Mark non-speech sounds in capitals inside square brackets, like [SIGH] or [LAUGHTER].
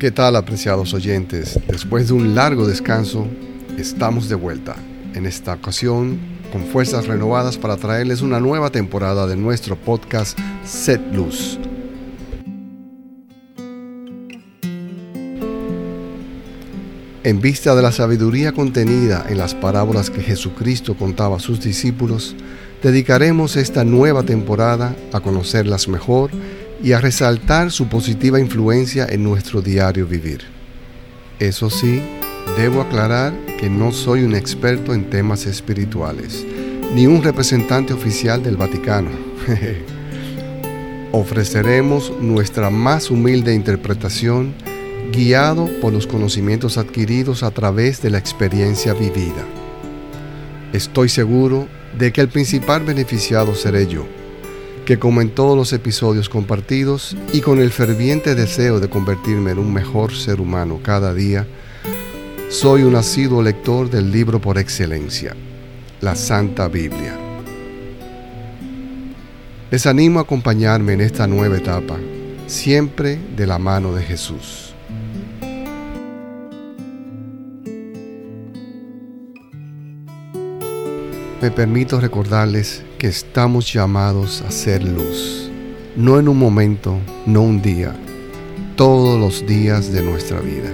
¿Qué tal apreciados oyentes? Después de un largo descanso, estamos de vuelta. En esta ocasión, con fuerzas renovadas para traerles una nueva temporada de nuestro podcast Set Luz. En vista de la sabiduría contenida en las parábolas que Jesucristo contaba a sus discípulos, dedicaremos esta nueva temporada a conocerlas mejor y a resaltar su positiva influencia en nuestro diario vivir. Eso sí, debo aclarar que no soy un experto en temas espirituales, ni un representante oficial del Vaticano. [LAUGHS] Ofreceremos nuestra más humilde interpretación guiado por los conocimientos adquiridos a través de la experiencia vivida. Estoy seguro de que el principal beneficiado seré yo, que como en todos los episodios compartidos y con el ferviente deseo de convertirme en un mejor ser humano cada día, soy un asiduo lector del libro por excelencia, la Santa Biblia. Les animo a acompañarme en esta nueva etapa, siempre de la mano de Jesús. Me permito recordarles que estamos llamados a ser luz, no en un momento, no un día, todos los días de nuestra vida.